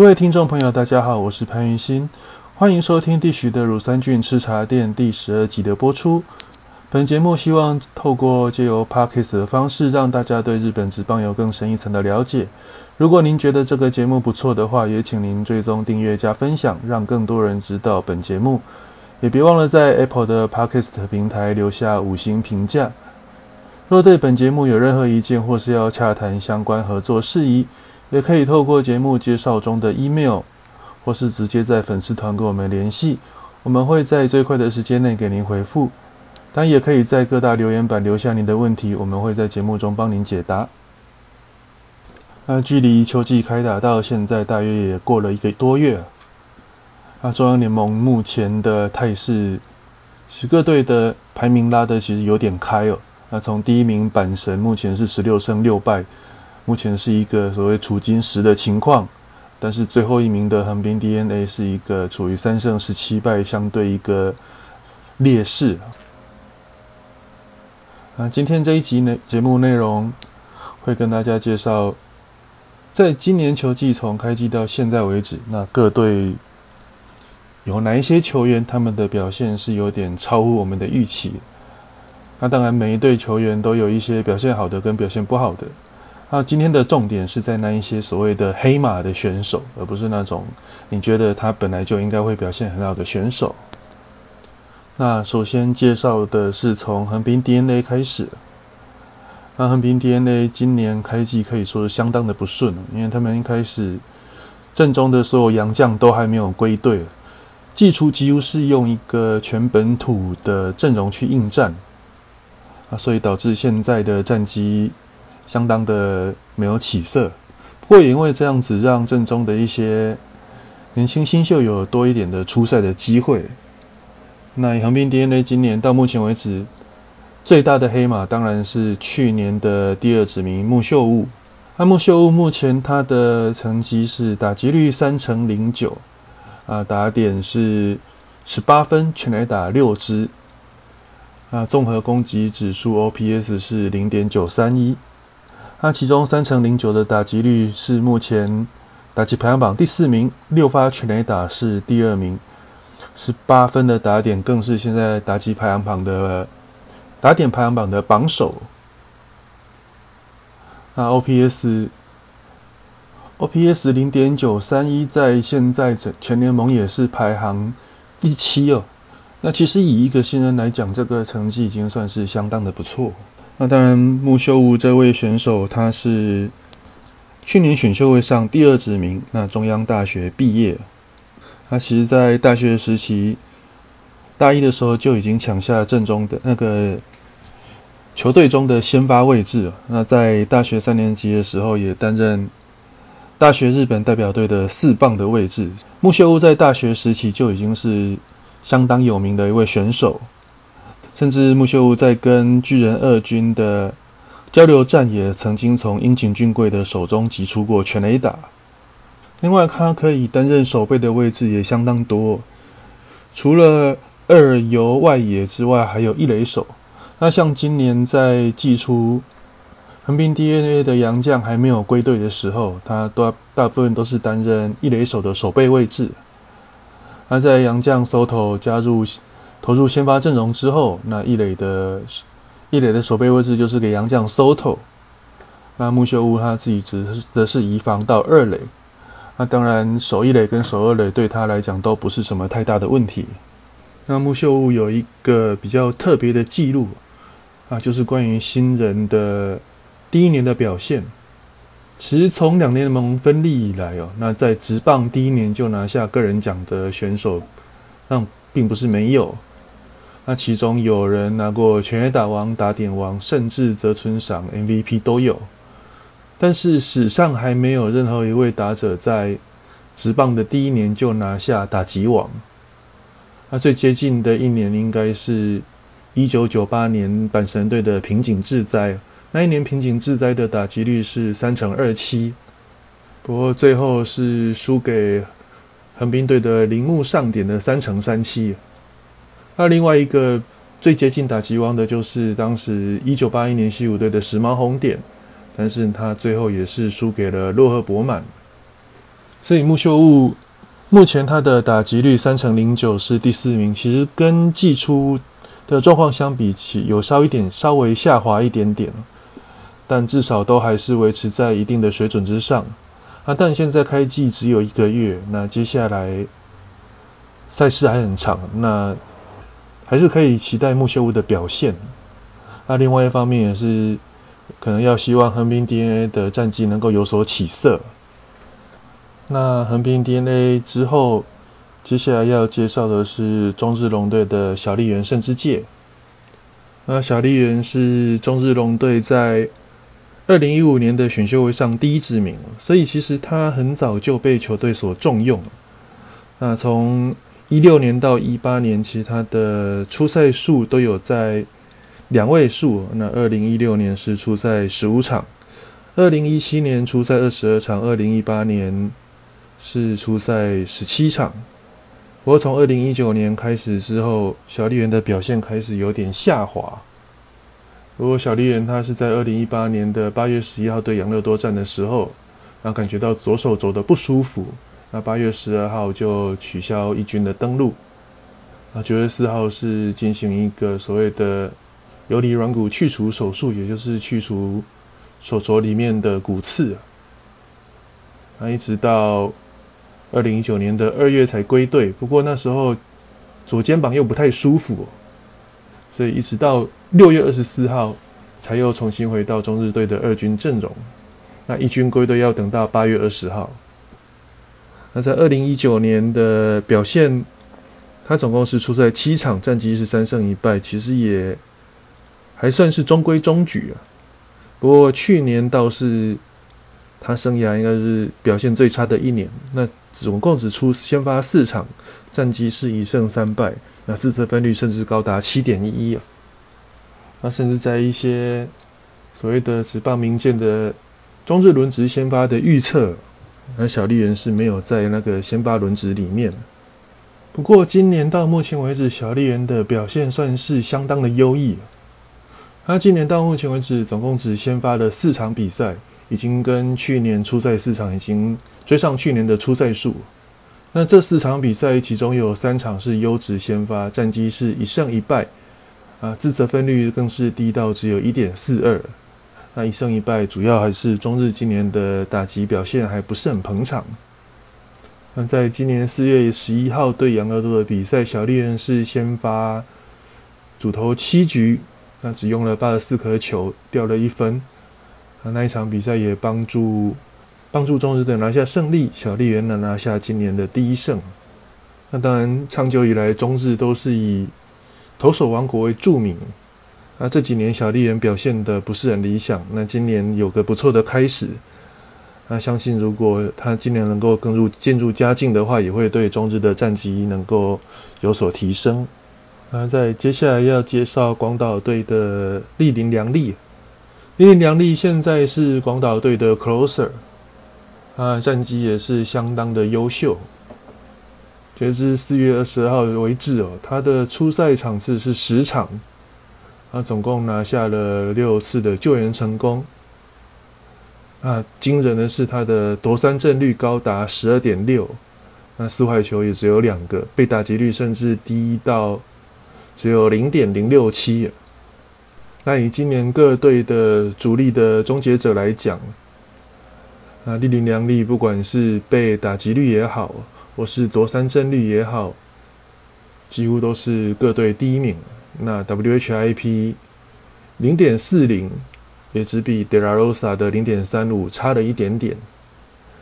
各位听众朋友，大家好，我是潘云新，欢迎收听地徐的乳酸菌吃茶店第十二集的播出。本节目希望透过借由 podcast 的方式，让大家对日本职棒有更深一层的了解。如果您觉得这个节目不错的话，也请您追踪订阅加分享，让更多人知道本节目。也别忘了在 Apple 的 podcast 平台留下五星评价。若对本节目有任何意见，或是要洽谈相关合作事宜，也可以透过节目介绍中的 email，或是直接在粉丝团跟我们联系，我们会在最快的时间内给您回复。当然，也可以在各大留言板留下您的问题，我们会在节目中帮您解答。那距离秋季开打到现在，大约也过了一个多月。那中央联盟目前的态势，十个队的排名拉的其实有点开哦。那从第一名阪神目前是十六胜六败。目前是一个所谓处金石的情况，但是最后一名的横滨 DNA 是一个处于三胜十七败相对一个劣势。啊，今天这一集呢节目内容会跟大家介绍，在今年球季从开季到现在为止，那各队有哪一些球员他们的表现是有点超乎我们的预期？那当然每一队球员都有一些表现好的跟表现不好的。那今天的重点是在那一些所谓的黑马的选手，而不是那种你觉得他本来就应该会表现很好的选手。那首先介绍的是从横滨 DNA 开始。那横滨 DNA 今年开季可以说是相当的不顺，因为他们一开始阵中的所有洋将都还没有归队，季初几乎是用一个全本土的阵容去应战，啊，所以导致现在的战绩。相当的没有起色，不过也因为这样子，让正中的一些年轻新秀有多一点的出赛的机会。那横滨 DNA 今年到目前为止最大的黑马当然是去年的第二指名木秀悟。那木秀悟目前他的成绩是打击率三成零九，啊打点是十八分，全垒打六支，啊综合攻击指数 OPS 是零点九三一。那其中三乘零九的打击率是目前打击排行榜第四名，六发全垒打是第二名，十八分的打点更是现在打击排行榜的打点排行榜的榜首。那 OPS OPS 零点九三一在现在整全联盟也是排行第七哦。那其实以一个新人来讲，这个成绩已经算是相当的不错。那当然，木秀悟这位选手他是去年选秀会上第二指名，那中央大学毕业。他其实，在大学时期大一的时候就已经抢下正中的那个球队中的先发位置。那在大学三年级的时候，也担任大学日本代表队的四棒的位置。木秀悟在大学时期就已经是相当有名的一位选手。甚至木秀在跟巨人二军的交流战，也曾经从樱井俊贵的手中挤出过全垒打。另外，他可以担任守备的位置也相当多，除了二游外野之外，还有一垒手。那像今年在祭出横滨 DNA 的洋将还没有归队的时候，他大大部分都是担任一垒手的守备位置。而在洋将 Soto 加入。投入先发阵容之后，那一垒的一垒的守备位置就是给杨将 Soto，那木秀屋他自己只则是移防到二垒，那当然守一垒跟守二垒对他来讲都不是什么太大的问题。那木秀屋有一个比较特别的记录啊，就是关于新人的第一年的表现。其实从两年盟分立以来哦，那在职棒第一年就拿下个人奖的选手，那并不是没有。那其中有人拿过全垒打王、打点王，甚至泽村赏 MVP 都有，但是史上还没有任何一位打者在职棒的第一年就拿下打击王。那最接近的一年应该是1998年阪神队的平井智哉，那一年平井智哉的打击率是三成二七，不过最后是输给横滨队的铃木上点的三成三七。那另外一个最接近打击王的，就是当时一九八一年西武队的时髦红点，但是他最后也是输给了洛赫伯曼。所以木秀悟目前他的打击率三成零九是第四名，其实跟季初的状况相比起有稍一点稍微下滑一点点，但至少都还是维持在一定的水准之上。啊，但现在开季只有一个月，那接下来赛事还很长，那还是可以期待木秀悟的表现。那另外一方面也是可能要希望横滨 DNA 的战绩能够有所起色。那横滨 DNA 之后，接下来要介绍的是中日龙队的小笠原胜之介。那小笠原是中日龙队在二零一五年的选秀会上第一指名，所以其实他很早就被球队所重用。那从一六年到一八年，其实他的出赛数都有在两位数。那二零一六年是出赛十五场，二零一七年出赛二十二场，二零一八年。是出赛十七场，不过从二零一九年开始之后，小笠原的表现开始有点下滑。不过小笠原他是在二零一八年的八月十一号对杨乐多战的时候，然后感觉到左手肘的不舒服，那八月十二号就取消一军的登陆。那九月四号是进行一个所谓的游离软骨去除手术，也就是去除手肘里面的骨刺。那一直到二零一九年的二月才归队，不过那时候左肩膀又不太舒服，所以一直到六月二十四号才又重新回到中日队的二军阵容。那一军归队要等到八月二十号。那在二零一九年的表现，他总共是出赛七场，战绩是三胜一败，其实也还算是中规中矩啊。不过去年倒是他生涯应该是表现最差的一年。那总共只出先发四场，战绩是一胜三败，那自责分率甚至高达七点一一啊！那甚至在一些所谓的职棒名剑的中日轮值先发的预测，那小笠原是没有在那个先发轮值里面。不过今年到目前为止，小笠原的表现算是相当的优异。他今年到目前为止，总共只先发了四场比赛。已经跟去年出赛四场已经追上去年的出赛数。那这四场比赛，其中有三场是优质先发，战绩是一胜一败，啊，自责分率更是低到只有一点四二。那一胜一败，主要还是中日今年的打击表现还不是很捧场。那在今年四月十一号对杨乐多的比赛，小猎人是先发主投七局，那只用了八十四颗球，掉了一分。那一场比赛也帮助帮助中日队拿下胜利，小笠原能拿下今年的第一胜。那当然，长久以来中日都是以投手王国为著名。那这几年小笠原表现的不是很理想，那今年有个不错的开始。那相信如果他今年能够更入渐入佳境的话，也会对中日的战绩能够有所提升。那在接下来要介绍广岛队的立林良利。因为梁丽现在是广岛队的 closer，啊，战绩也是相当的优秀。截至四月二十号为止哦，他的初赛场次是十场，他，总共拿下了六次的救援成功。啊，惊人的是他的夺三振率高达十二点六，那四坏球也只有两个，被打击率甚至低到只有零点零六七。那以今年各队的主力的终结者来讲，那利林良利不管是被打击率也好，或是夺三振率也好，几乎都是各队第一名。那 WHIP 零点四零，也只比 De La Rosa 的零点三五差了一点点。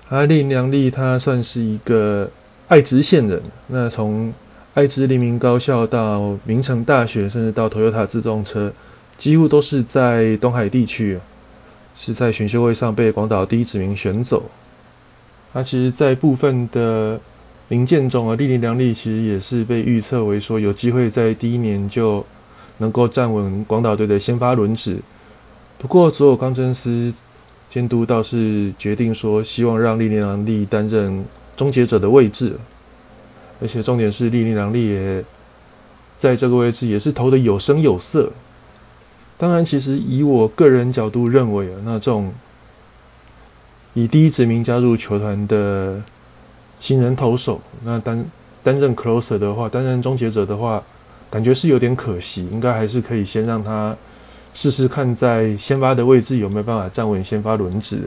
而利林良利他算是一个爱知县人，那从爱知黎明高校到明城大学，甚至到 Toyota 自动车。几乎都是在东海地区，是在选秀会上被广岛第一指名选走。他其实，在部分的零件中啊，利林良利其实也是被预测为说有机会在第一年就能够站稳广岛队的先发轮值。不过，佐有冈真司监督倒是决定说，希望让利林良利担任终结者的位置。而且重点是，利林良利也在这个位置也是投的有声有色。当然，其实以我个人角度认为啊，那这种以第一指名加入球团的新人投手，那担担任 closer 的话，担任终结者的话，感觉是有点可惜，应该还是可以先让他试试看在先发的位置有没有办法站稳先发轮值。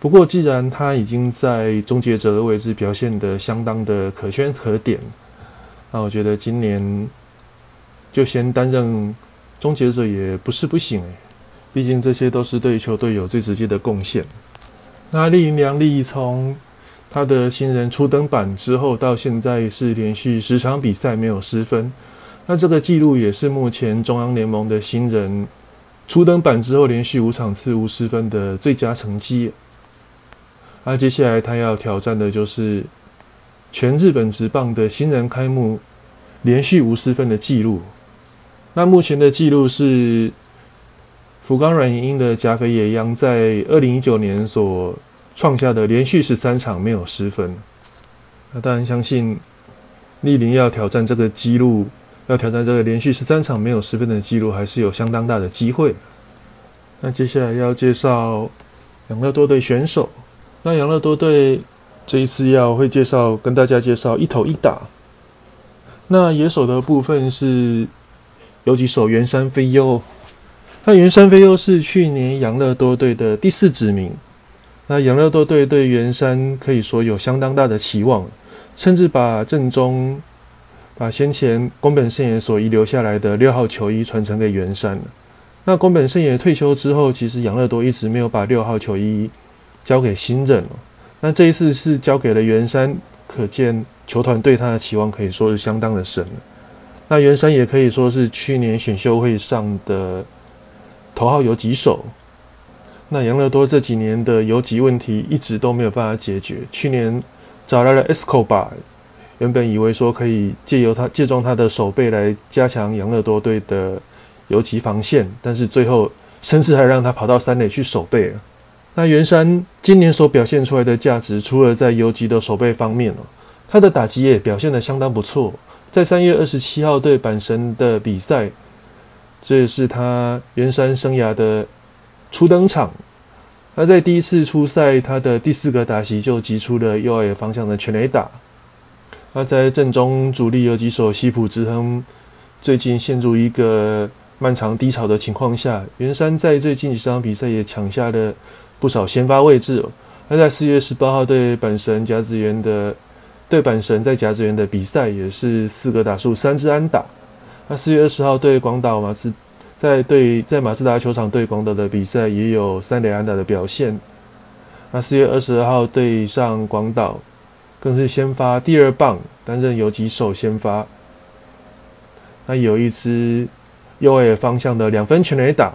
不过既然他已经在终结者的位置表现得相当的可圈可点，那我觉得今年就先担任终结者也不是不行诶，毕竟这些都是对球队有最直接的贡献。那林良利从他的新人初登板之后，到现在是连续十场比赛没有失分。那这个记录也是目前中央联盟的新人初登板之后连续五场次无失分的最佳成绩。那接下来他要挑战的就是全日本职棒的新人开幕连续无失分的记录。那目前的记录是福冈软银的甲斐野央在二零一九年所。创下的连续十三场没有失分，那当然相信丽林要挑战这个纪录，要挑战这个连续十三场没有失分的纪录，还是有相当大的机会。那接下来要介绍养乐多队选手，那养乐多队这一次要会介绍跟大家介绍一投一打。那野手的部分是有几手原山飞优，那原山飞优是去年养乐多队的第四指名。那养乐多队对圆山可以说有相当大的期望，甚至把正中把先前宫本胜也所遗留下来的六号球衣传承给圆山。那宫本胜也退休之后，其实养乐多一直没有把六号球衣交给新任。那这一次是交给了圆山，可见球团对他的期望可以说是相当的深。那圆山也可以说是去年选秀会上的头号游击手。那养乐多这几年的游击问题一直都没有办法解决。去年找来了 Escobar，原本以为说可以借由他借重他的手背来加强养乐多队的游击防线，但是最后甚至还让他跑到三垒去守备。那袁山今年所表现出来的价值，除了在游击的守备方面哦，他的打击也表现得相当不错。在三月二十七号对阪神的比赛，这也是他袁山生涯的。初登场，他在第一次初赛，他的第四个打席就击出了右外方向的全垒打。那在正中主力有几手西浦直亨最近陷入一个漫长低潮的情况下，袁山在最近几场比赛也抢下了不少先发位置。他在四月十八号对阪神甲子园的对阪神在甲子园的比赛也是四个打数三支安打。那四月二十号对广岛马刺。在对在马自达球场对广岛的比赛也有三连安打的表现。那四月二十二号对上广岛，更是先发第二棒，担任游击手先发。那有一支右外方向的两分全垒打。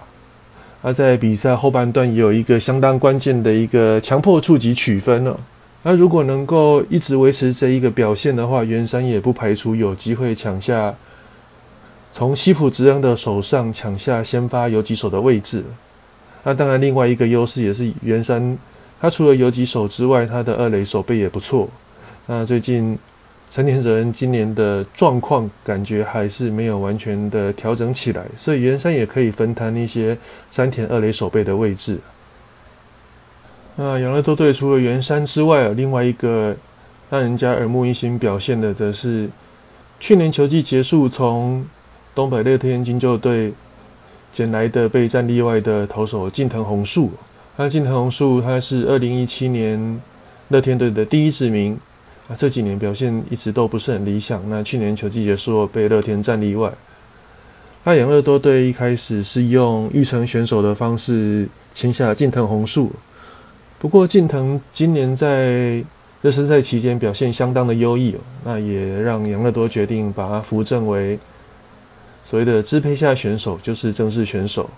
那在比赛后半段也有一个相当关键的一个强迫触及取分了。那如果能够一直维持这一个表现的话，原山也不排除有机会抢下。从西普直恩的手上抢下先发游击手的位置，那当然另外一个优势也是原山，他除了游击手之外，他的二垒手背也不错。那最近山田哲人今年的状况感觉还是没有完全的调整起来，所以原山也可以分摊一些山田二垒手背的位置。那养乐多队除了原山之外，另外一个让人家耳目一新表现的，则是去年球季结束从。东北乐天金鹫队捡来的被战例外的投手近藤宏树，那近藤宏树他是二零一七年乐天队的第一指名，啊这几年表现一直都不是很理想，那去年球季结束被乐天战例外。那养乐多队一开始是用育成选手的方式签下近藤宏树，不过近藤今年在热身赛期间表现相当的优异，那也让养乐多决定把他扶正为。所谓的支配下选手就是正式选手。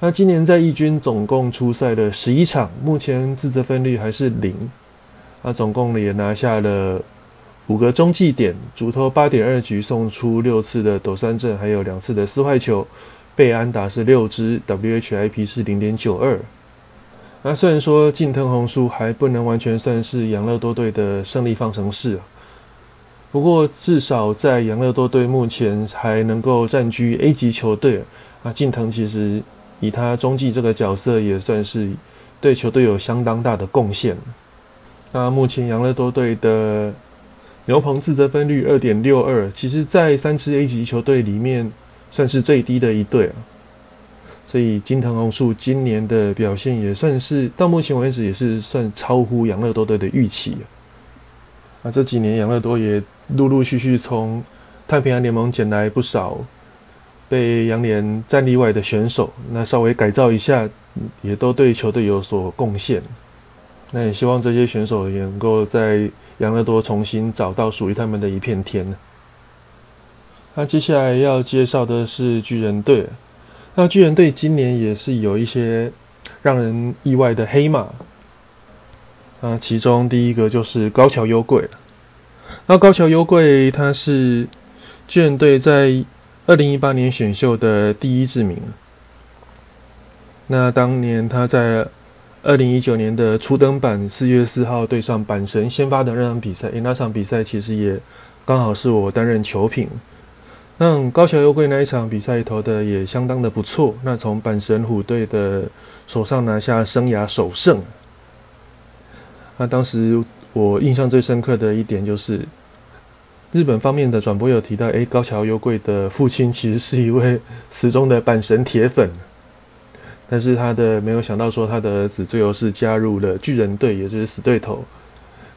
那今年在义军总共出赛了十一场，目前自责分率还是零。那总共也拿下了五个中继点，主投八点二局，送出六次的抖三振，还有两次的四坏球，被安打是六支，WHIP 是零点九二。那虽然说近藤红树还不能完全算是养乐多队的胜利方程式。不过至少在养乐多队目前还能够占据 A 级球队啊，近藤其实以他中继这个角色也算是对球队有相当大的贡献。那目前养乐多队的牛棚自责分率二点六二，其实在三支 A 级球队里面算是最低的一队啊。所以金藤宏树今年的表现也算是到目前为止也是算超乎养乐多队的预期啊。那这几年养乐多也陆陆续续从太平洋联盟捡来不少被洋联战例外的选手，那稍微改造一下，也都对球队有所贡献。那也希望这些选手也能够在养乐多重新找到属于他们的一片天。那接下来要介绍的是巨人队。那巨人队今年也是有一些让人意外的黑马，那其中第一个就是高桥优贵。那高桥优贵他是巨人队在二零一八年选秀的第一志名。那当年他在二零一九年的初登板四月四号对上阪神先发的那场比赛，诶那场比赛其实也刚好是我担任球评。那高桥优贵那一场比赛投的也相当的不错，那从阪神虎队的手上拿下生涯首胜。那当时我印象最深刻的一点就是，日本方面的转播有提到，哎，高桥优贵的父亲其实是一位死忠的阪神铁粉，但是他的没有想到说他的儿子最后是加入了巨人队，也就是死对头。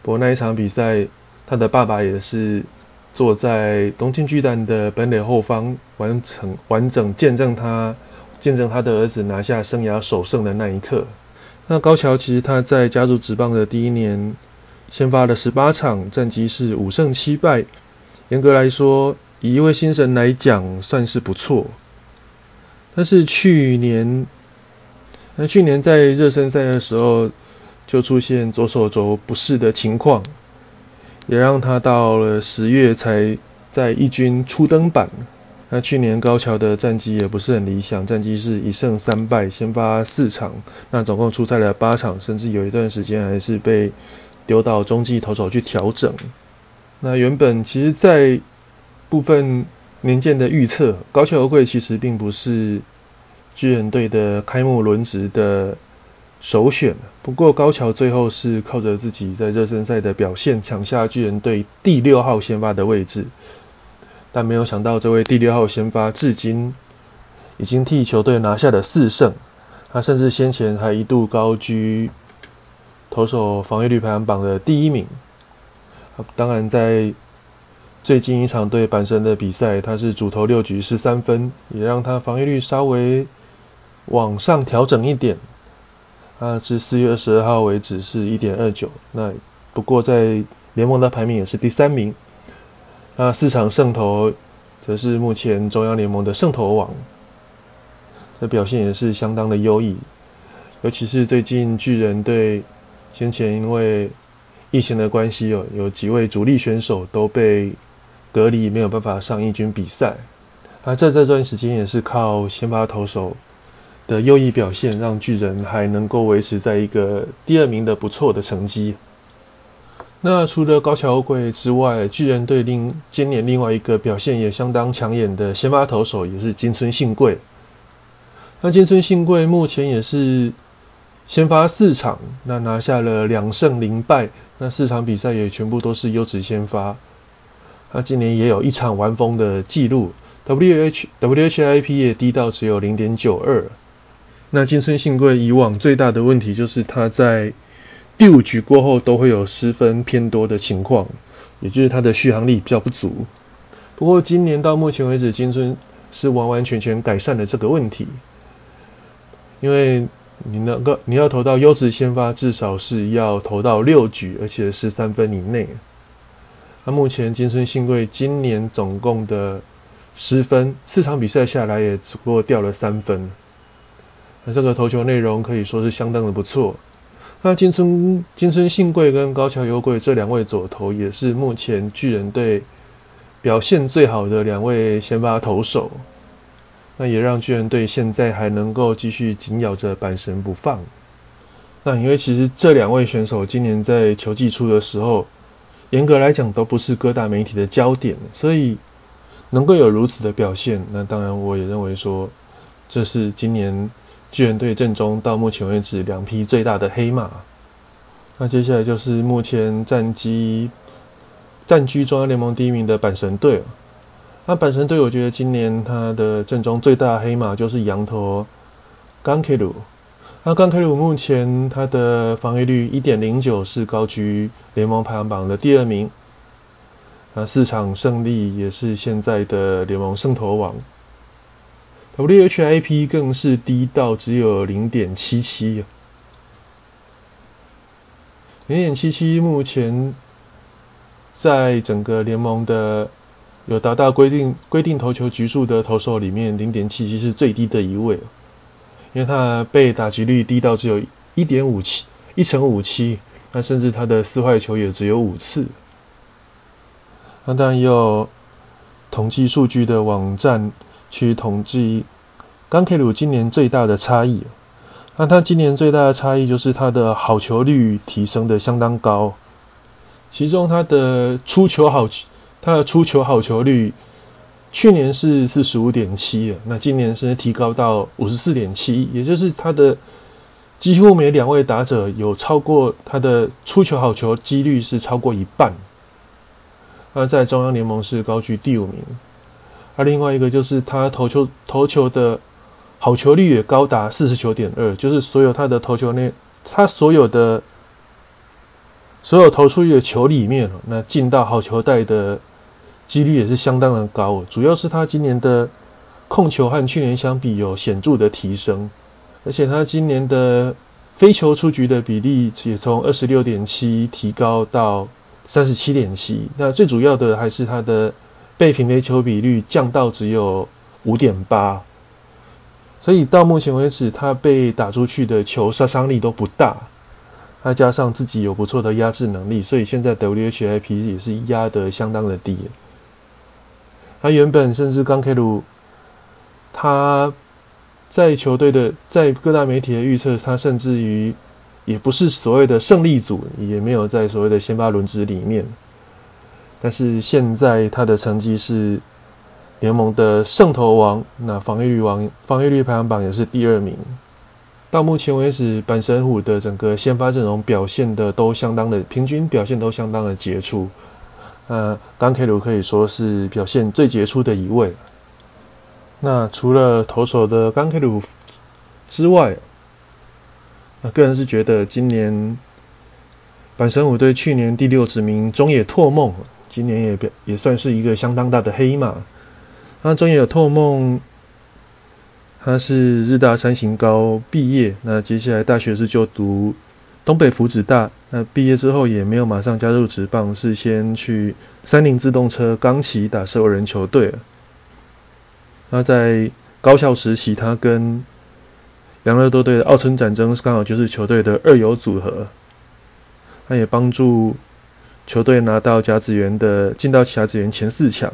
不过那一场比赛，他的爸爸也是。坐在东京巨蛋的本垒后方，完成完整见证他见证他的儿子拿下生涯首胜的那一刻。那高桥其实他在加入职棒的第一年，先发了十八场，战绩是五胜七败。严格来说，以一位新神来讲，算是不错。但是去年，那去年在热身赛的时候，就出现左手肘不适的情况。也让他到了十月才在一军初登板。那去年高桥的战绩也不是很理想，战绩是一胜三败，先发四场，那总共出赛了八场，甚至有一段时间还是被丢到中继投手去调整。那原本其实，在部分年鉴的预测，高桥贵其实并不是巨人队的开幕轮值的。首选，不过高桥最后是靠着自己在热身赛的表现抢下巨人队第六号先发的位置，但没有想到这位第六号先发至今已经替球队拿下了四胜，他甚至先前还一度高居投手防御率排行榜的第一名。当然在最近一场对阪神的比赛，他是主投六局失三分，也让他防御率稍微往上调整一点。那至四月二十二号为止是一点二九，那不过在联盟的排名也是第三名。那四场胜投则是目前中央联盟的胜投王，这表现也是相当的优异。尤其是最近巨人队先前因为疫情的关系哦，有几位主力选手都被隔离，没有办法上一军比赛。而在这段时间也是靠先发投手。的优异表现让巨人还能够维持在一个第二名的不错的成绩。那除了高桥贵之外，巨人队另今年另外一个表现也相当抢眼的先发投手也是金村信贵。那金村信贵目前也是先发四场，那拿下了两胜零败，那四场比赛也全部都是优质先发。他今年也有一场完封的记录，W H W H I P 也低到只有零点九二。那金村信贵以往最大的问题就是他在第五局过后都会有失分偏多的情况，也就是他的续航力比较不足。不过今年到目前为止，金村是完完全全改善了这个问题，因为你能够你要投到优质先发，至少是要投到六局，而且是三分以内。那目前金村信贵今年总共的失分，四场比赛下来也只不过掉了三分。那这个投球内容可以说是相当的不错。那金村金村信贵跟高桥优贵这两位左投也是目前巨人队表现最好的两位先发投手。那也让巨人队现在还能够继续紧咬着板神不放。那因为其实这两位选手今年在球季初的时候，严格来讲都不是各大媒体的焦点，所以能够有如此的表现，那当然我也认为说这是今年。巨人队阵中到目前为止两匹最大的黑马。那接下来就是目前战绩占据中央联盟第一名的阪神队。那本身队，我觉得今年他的阵中最大黑马就是羊驼冈 K 鲁。那冈 K 鲁目前他的防御率一点零九是高居联盟排行榜的第二名。那四场胜利也是现在的联盟胜投王。WHIP 更是低到只有零点七七。零点七七目前在整个联盟的。有达到规定规定投球局数的投手里面，零点七七是最低的一位，因为他被打击率低到只有一点五七一乘五七，那甚至他的四坏球也只有五次。那当然也有统计数据的网站去统计冈 K 鲁今年最大的差异，那他今年最大的差异就是他的好球率提升的相当高，其中他的出球好。他的出球好球率，去年是四十五点七那今年是提高到五十四点七，也就是他的几乎每两位打者有超过他的出球好球几率是超过一半，那在中央联盟是高居第五名。而另外一个就是他投球投球的好球率也高达四十九点二，就是所有他的投球内，他所有的所有投出去的球里面，那进到好球带的。几率也是相当的高，主要是他今年的控球和去年相比有显著的提升，而且他今年的飞球出局的比例也从二十六点七提高到三十七点七。那最主要的还是他的被平飞球比率降到只有五点八，所以到目前为止他被打出去的球杀伤力都不大，再加上自己有不错的压制能力，所以现在 WHIP 也是压得相当的低。他原本甚至刚开鲁，他在球队的在各大媒体的预测，他甚至于也不是所谓的胜利组，也没有在所谓的先发轮值里面。但是现在他的成绩是联盟的胜投王，那防御率王防御率排行榜也是第二名。到目前为止，阪神虎的整个先发阵容表现的都相当的平均表现都相当的杰出。呃，冈 K 鲁可以说是表现最杰出的一位。那除了投手的冈 K 鲁之外，那个人是觉得今年阪神武队去年第六指名中野拓梦，今年也表也算是一个相当大的黑马。那中野拓梦，他是日大三型高毕业，那接下来大学是就读。东北福祉大，那毕业之后也没有马上加入职棒，是先去三菱自动车钢旗打社会人球队。那在高校时期，他跟养乐多队的奥村战争刚好就是球队的二游组合，他也帮助球队拿到甲子园的进到甲子园前四强。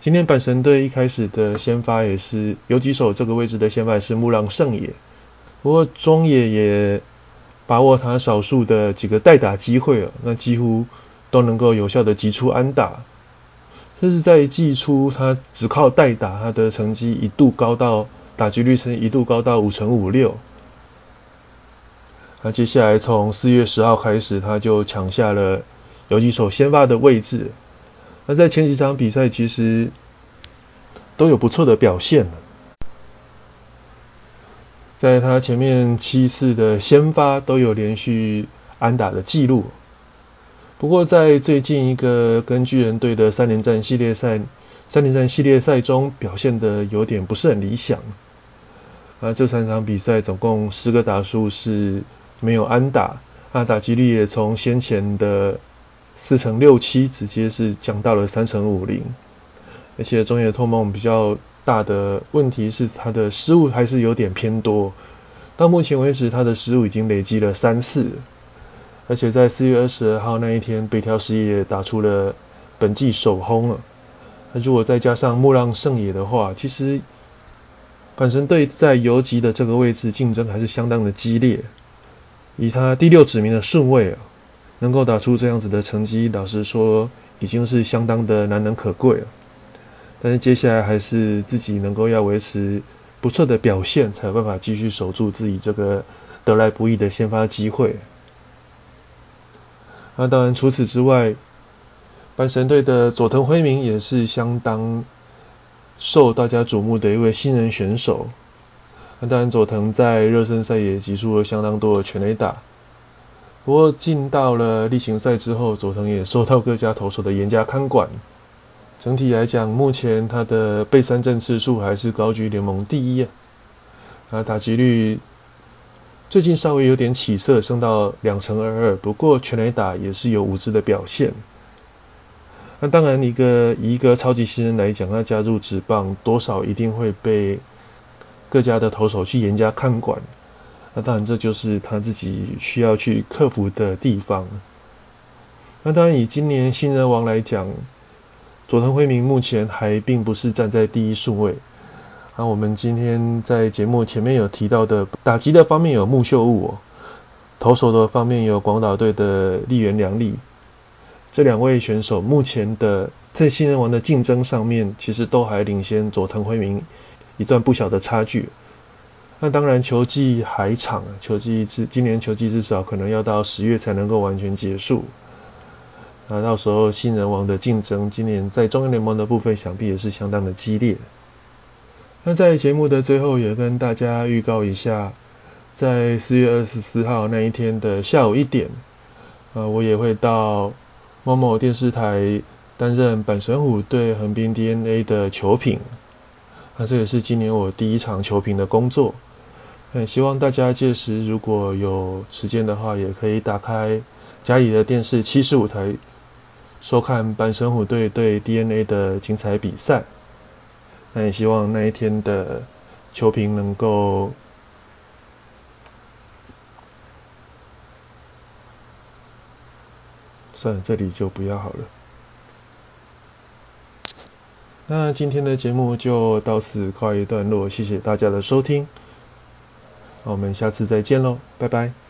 今天阪神队一开始的先发也是有几手这个位置的先发是木浪胜也，不过中野也。把握他少数的几个代打机会啊，那几乎都能够有效的击出安打。甚至在季初，他只靠代打，他的成绩一度高到打击率成一度高到五成五六。那接下来从四月十号开始，他就抢下了有几手先发的位置。那在前几场比赛，其实都有不错的表现。在他前面七次的先发都有连续安打的记录，不过在最近一个跟巨人队的三连战系列赛，三连战系列赛中表现的有点不是很理想。啊，这三场比赛总共十个打数是没有安打，那打击率也从先前的四成六七直接是降到了三成五零，而且中野拓梦比较。大的问题是他的失误还是有点偏多，到目前为止他的失误已经累积了三次，而且在四月二十二号那一天，北条实也打出了本季首轰了。那如果再加上木浪胜也的话，其实阪神队在游击的这个位置竞争还是相当的激烈。以他第六指名的顺位啊，能够打出这样子的成绩，老实说已经是相当的难能可贵了。但是接下来还是自己能够要维持不错的表现，才有办法继续守住自己这个得来不易的先发机会。那当然除此之外，阪神队的佐藤辉明也是相当受大家瞩目的一位新人选手。那当然佐藤在热身赛也集出了相当多的全垒打。不过进到了例行赛之后，佐藤也受到各家投手的严加看管。整体来讲，目前他的被三振次数还是高居联盟第一啊。啊，打击率最近稍微有点起色，升到两成二二。不过全垒打也是有五支的表现。那当然，一个一个超级新人来讲，他加入职棒，多少一定会被各家的投手去严加看管。那当然，这就是他自己需要去克服的地方。那当然，以今年新人王来讲，佐藤辉明目前还并不是站在第一顺位。那我们今天在节目前面有提到的，打击的方面有木秀悟哦，投手的方面有广岛队的立原良利。这两位选手目前的在新人王的竞争上面，其实都还领先佐藤辉明一段不小的差距。那当然，球季还长，球季至今年球季至少可能要到十月才能够完全结束。那到时候新人王的竞争，今年在中央联盟的部分，想必也是相当的激烈。那在节目的最后，也跟大家预告一下，在四月二十四号那一天的下午一点，呃，我也会到某某电视台担任阪神虎对横滨 DNA 的球评。那这也是今年我第一场球评的工作。很希望大家届时如果有时间的话，也可以打开家里的电视七十五台，收看半神虎队对 DNA 的精彩比赛。那也希望那一天的球评能够，算了，这里就不要好了。那今天的节目就到此告一段落，谢谢大家的收听。我们下次再见喽，拜拜。